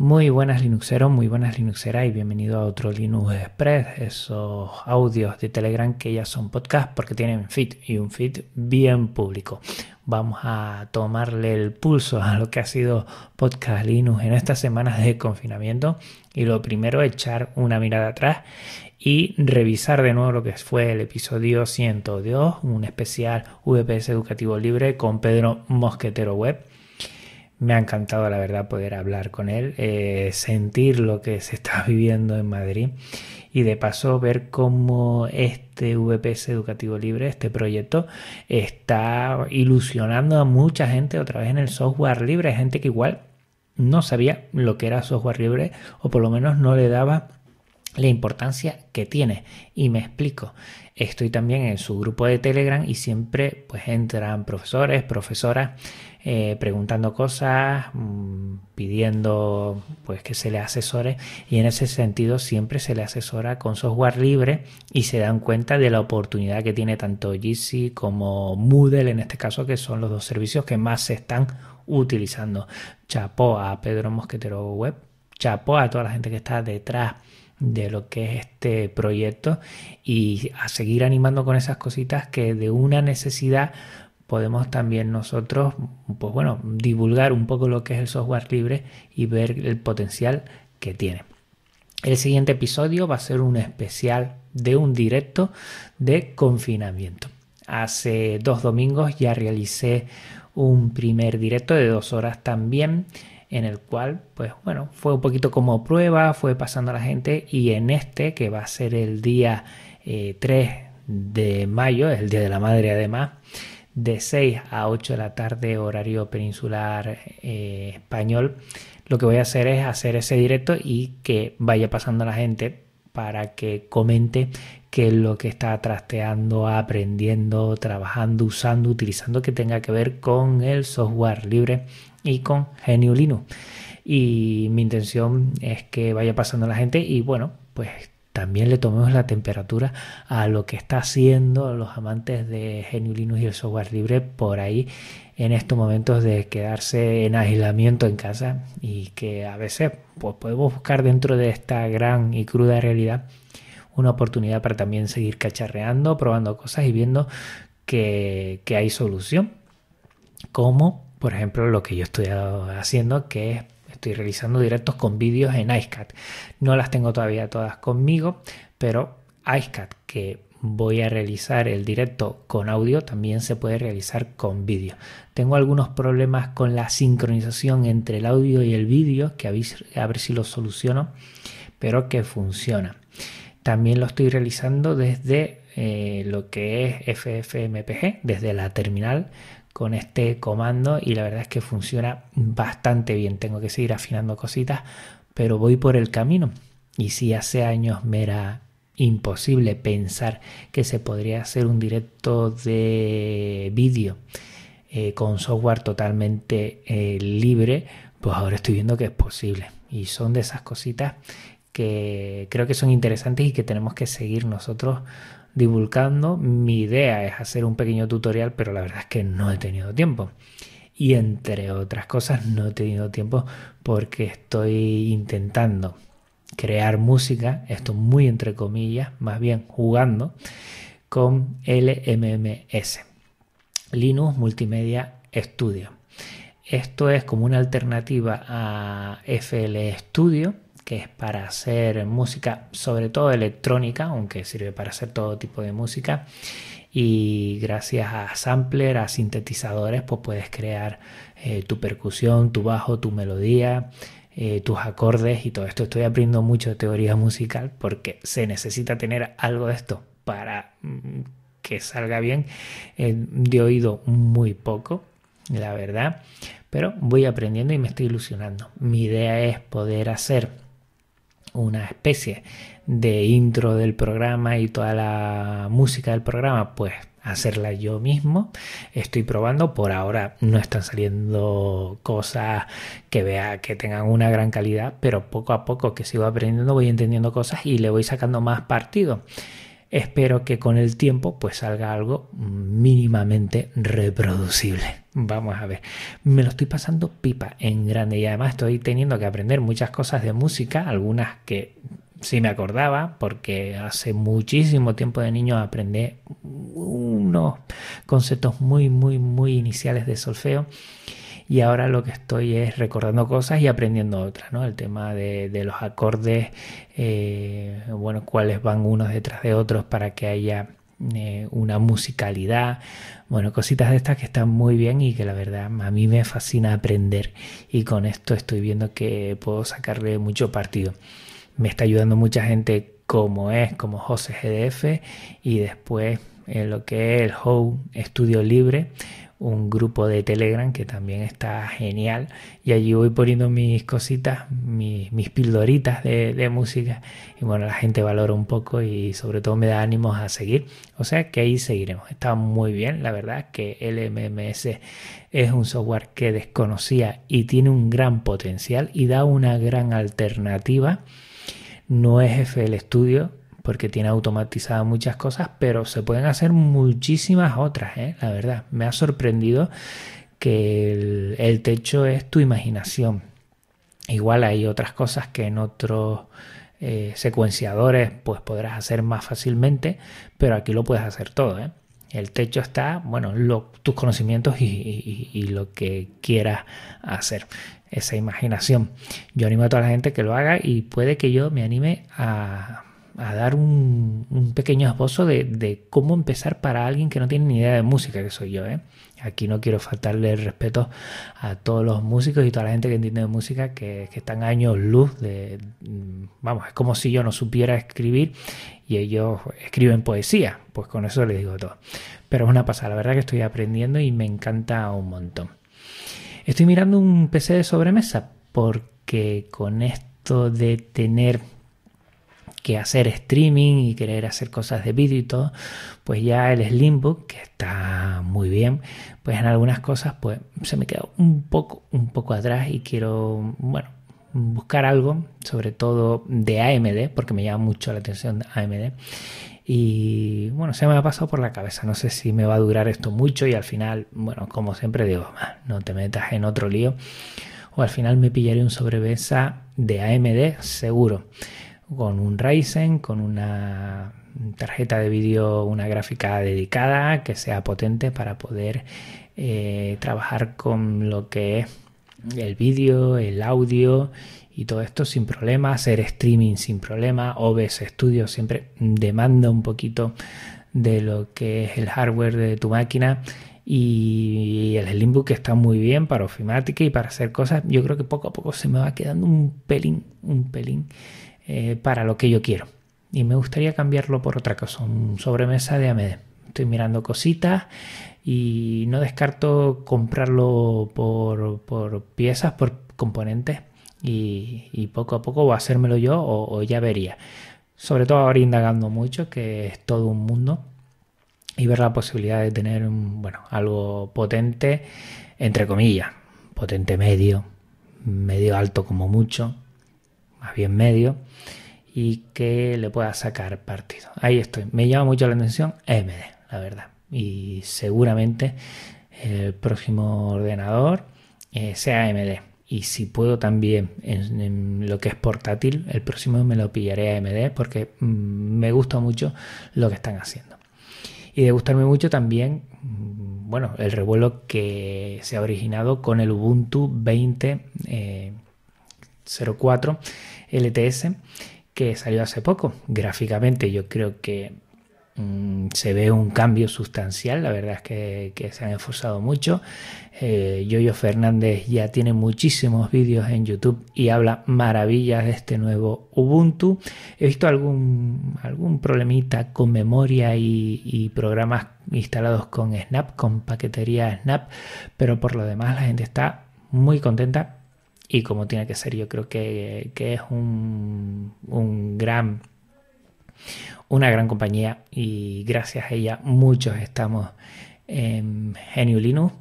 Muy buenas Linuxeros, muy buenas Linuxeras y bienvenido a otro Linux Express, esos audios de Telegram que ya son podcast porque tienen feed y un feed bien público. Vamos a tomarle el pulso a lo que ha sido podcast Linux en estas semanas de confinamiento y lo primero echar una mirada atrás y revisar de nuevo lo que fue el episodio 102, un especial VPS educativo libre con Pedro Mosquetero Web me ha encantado, la verdad, poder hablar con él, eh, sentir lo que se está viviendo en Madrid y de paso ver cómo este VPS Educativo Libre, este proyecto, está ilusionando a mucha gente otra vez en el software libre, gente que igual no sabía lo que era software libre o por lo menos no le daba la importancia que tiene. Y me explico. Estoy también en su grupo de Telegram y siempre pues entran profesores, profesoras eh, preguntando cosas, mm, pidiendo pues que se le asesore y en ese sentido siempre se le asesora con software libre y se dan cuenta de la oportunidad que tiene tanto Jitsi como Moodle en este caso que son los dos servicios que más se están utilizando. Chapó a Pedro Mosquetero Web, chapó a toda la gente que está detrás de lo que es este proyecto y a seguir animando con esas cositas que de una necesidad podemos también nosotros, pues bueno, divulgar un poco lo que es el software libre y ver el potencial que tiene. El siguiente episodio va a ser un especial de un directo de confinamiento. Hace dos domingos ya realicé un primer directo de dos horas también en el cual, pues bueno, fue un poquito como prueba, fue pasando a la gente y en este, que va a ser el día 3 eh, de mayo, el Día de la Madre además, de 6 a 8 de la tarde horario peninsular eh, español, lo que voy a hacer es hacer ese directo y que vaya pasando a la gente para que comente qué es lo que está trasteando, aprendiendo, trabajando, usando, utilizando que tenga que ver con el software libre y con GNU Linux. Y mi intención es que vaya pasando la gente y bueno, pues también le tomemos la temperatura a lo que está haciendo los amantes de GNU Linux y el software libre por ahí en estos momentos de quedarse en aislamiento en casa y que a veces pues, podemos buscar dentro de esta gran y cruda realidad una oportunidad para también seguir cacharreando, probando cosas y viendo que, que hay solución. Como por ejemplo lo que yo estoy haciendo que es estoy realizando directos con vídeos en iCat. No las tengo todavía todas conmigo, pero iCat que voy a realizar el directo con audio también se puede realizar con vídeo. Tengo algunos problemas con la sincronización entre el audio y el vídeo que a ver si lo soluciono, pero que funciona. También lo estoy realizando desde eh, lo que es FFmpg, desde la terminal con este comando y la verdad es que funciona bastante bien. Tengo que seguir afinando cositas, pero voy por el camino. Y si hace años me era imposible pensar que se podría hacer un directo de vídeo eh, con software totalmente eh, libre, pues ahora estoy viendo que es posible. Y son de esas cositas que creo que son interesantes y que tenemos que seguir nosotros divulgando. Mi idea es hacer un pequeño tutorial, pero la verdad es que no he tenido tiempo. Y entre otras cosas, no he tenido tiempo porque estoy intentando crear música, esto muy entre comillas, más bien jugando con LMMS, Linux Multimedia Studio. Esto es como una alternativa a FL Studio, que es para hacer música, sobre todo electrónica, aunque sirve para hacer todo tipo de música. Y gracias a sampler, a sintetizadores, pues puedes crear eh, tu percusión, tu bajo, tu melodía, eh, tus acordes y todo esto. Estoy aprendiendo mucho de teoría musical porque se necesita tener algo de esto para mm, que salga bien. Eh, de oído muy poco, la verdad, pero voy aprendiendo y me estoy ilusionando. Mi idea es poder hacer una especie de intro del programa y toda la música del programa, pues hacerla yo mismo. Estoy probando, por ahora no están saliendo cosas que vea que tengan una gran calidad, pero poco a poco que sigo aprendiendo voy entendiendo cosas y le voy sacando más partido. Espero que con el tiempo pues salga algo mínimamente reproducible. Vamos a ver, me lo estoy pasando pipa en grande y además estoy teniendo que aprender muchas cosas de música, algunas que sí me acordaba porque hace muchísimo tiempo de niño aprendí unos conceptos muy muy muy iniciales de solfeo y ahora lo que estoy es recordando cosas y aprendiendo otras, ¿no? El tema de, los acordes, eh, bueno, cuáles van unos detrás de otros para que haya eh, una musicalidad, bueno, cositas de estas que están muy bien y que la verdad a mí me fascina aprender y con esto estoy viendo que puedo sacarle mucho partido. Me está ayudando mucha gente como es, como José GDF y después en lo que es el Home Estudio Libre, un grupo de Telegram que también está genial. Y allí voy poniendo mis cositas, mis, mis pildoritas de, música. Y bueno, la gente valora un poco y sobre todo me da ánimos a seguir, o sea que ahí seguiremos, está muy bien, la verdad que el MMS es un software que desconocía y tiene un gran potencial y da una gran alternativa, no es FL Studio, porque tiene automatizadas muchas cosas, pero se pueden hacer muchísimas otras, ¿eh? la verdad. Me ha sorprendido que el, techo es tu imaginación. Igual hay otras cosas que en otros eh, secuenciadores pues podrás hacer más fácilmente, pero aquí lo puedes hacer todo. ¿eh? El techo está, bueno, tus conocimientos y, lo que quieras hacer, esa imaginación. Yo animo a toda la gente que lo haga y puede que yo me anime a, a dar un, pequeño esbozo de, cómo empezar para alguien que no tiene ni idea de música, que soy yo. ¿eh? Aquí no quiero faltarle el respeto a todos los músicos y toda la gente que entiende de música que, están años luz de... Vamos, es como si yo no supiera escribir y ellos escriben poesía. Pues con eso les digo todo. Pero es una pasada, la verdad que estoy aprendiendo y me encanta un montón. Estoy mirando un PC de sobremesa porque con esto de tener que hacer streaming y querer hacer cosas de vídeo y todo, pues ya el Slimbook, que está muy bien, pues en algunas cosas pues se me queda un poco, un poco atrás y quiero, bueno, buscar algo, sobre todo de AMD, porque me llama mucho la atención AMD. Y bueno, se me ha pasado por la cabeza, no sé si me va a durar esto mucho y al final, bueno, como siempre digo, no te metas en otro lío. O al final me pillaré un sobrevesa de AMD seguro con un Ryzen, con una tarjeta de vídeo, una gráfica dedicada que sea potente para poder eh, trabajar con lo que es el vídeo, el audio y todo esto sin problema, hacer streaming sin problema, OBS Studio siempre demanda un poquito de lo que es el hardware de tu máquina y el Slimbook está muy bien para ofimática y para hacer cosas. Yo creo que poco a poco se me va quedando un pelín, un pelín eh, para lo que yo quiero. Y me gustaría cambiarlo por otra cosa, un sobremesa de AMD. Estoy mirando cositas y no descarto comprarlo por, piezas, por componentes y, poco a poco o hacérmelo yo o, ya vería. Sobre todo ahora indagando mucho, que es todo un mundo y ver la posibilidad de tener bueno, algo potente, entre comillas, potente medio, medio alto como mucho, más bien medio, y que le pueda sacar partido. Ahí estoy. Me llama mucho la atención AMD, la verdad. Y seguramente el próximo ordenador eh, sea AMD. Y si puedo también en, lo que es portátil, el próximo me lo pillaré AMD porque mm, me gusta mucho lo que están haciendo. Y de gustarme mucho también, mm, bueno, el revuelo que se ha originado con el Ubuntu 20.04 LTS que salió hace poco. Gráficamente yo creo que mm, se ve un cambio sustancial, la verdad es que, se han esforzado mucho. Eh, Yoyo Fernández ya tiene muchísimos vídeos en YouTube y habla maravillas de este nuevo Ubuntu. He visto algún, algún problemita con memoria y programas instalados con Snap, con paquetería Snap, pero por lo demás la gente está muy contenta y como tiene que ser. Yo creo que, es un, gran, una gran compañía y gracias a ella muchos estamos en Genio Linux.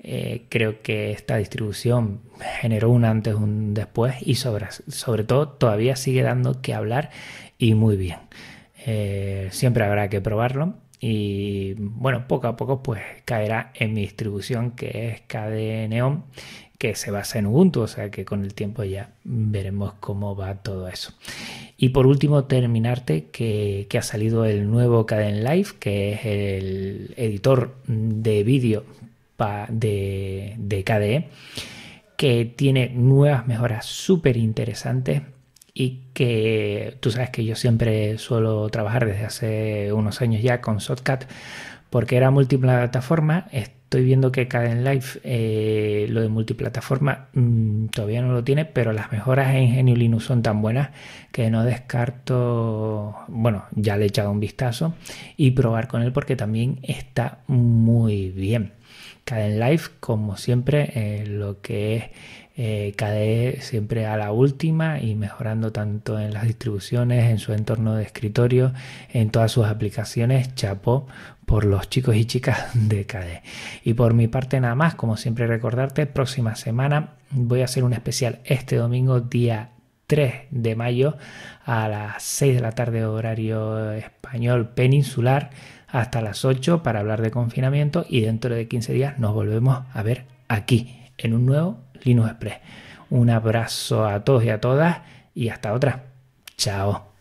Eh, creo que esta distribución generó un antes, un después y sobre, sobre todo todavía sigue dando que hablar y muy bien. eh, siempre habrá que probarlo y bueno, poco a poco pues caerá en mi distribución que es KDE Neon que se basa en Ubuntu, o sea que con el tiempo ya veremos cómo va todo eso. Y por último, terminarte que, ha salido el nuevo Caden Live, que es el editor de vídeo de, de KDE, que tiene nuevas mejoras súper interesantes y que tú sabes que yo siempre suelo trabajar desde hace unos años ya con Shotcut porque era multiplataforma. Estoy viendo que Caden Live eh, lo de multiplataforma mm, todavía no lo tiene, pero las mejoras en Genio Linux son tan buenas que no descarto, bueno, ya le he echado un vistazo y probar con él porque también está muy bien. Caden Live, como siempre, eh, lo que es eh, KDE siempre a la última y mejorando tanto en las distribuciones, en su entorno de escritorio, en todas sus aplicaciones. Chapo por los chicos y chicas de KDE. Y por mi parte nada más, como siempre recordarte, próxima semana voy a hacer un especial este domingo, día 3 de mayo, a las 6 de la tarde horario español peninsular, hasta las 8 para hablar de confinamiento y dentro de 15 días nos volvemos a ver aquí en un nuevo Linux Express. Un abrazo a todos y a todas y hasta otra. Chao.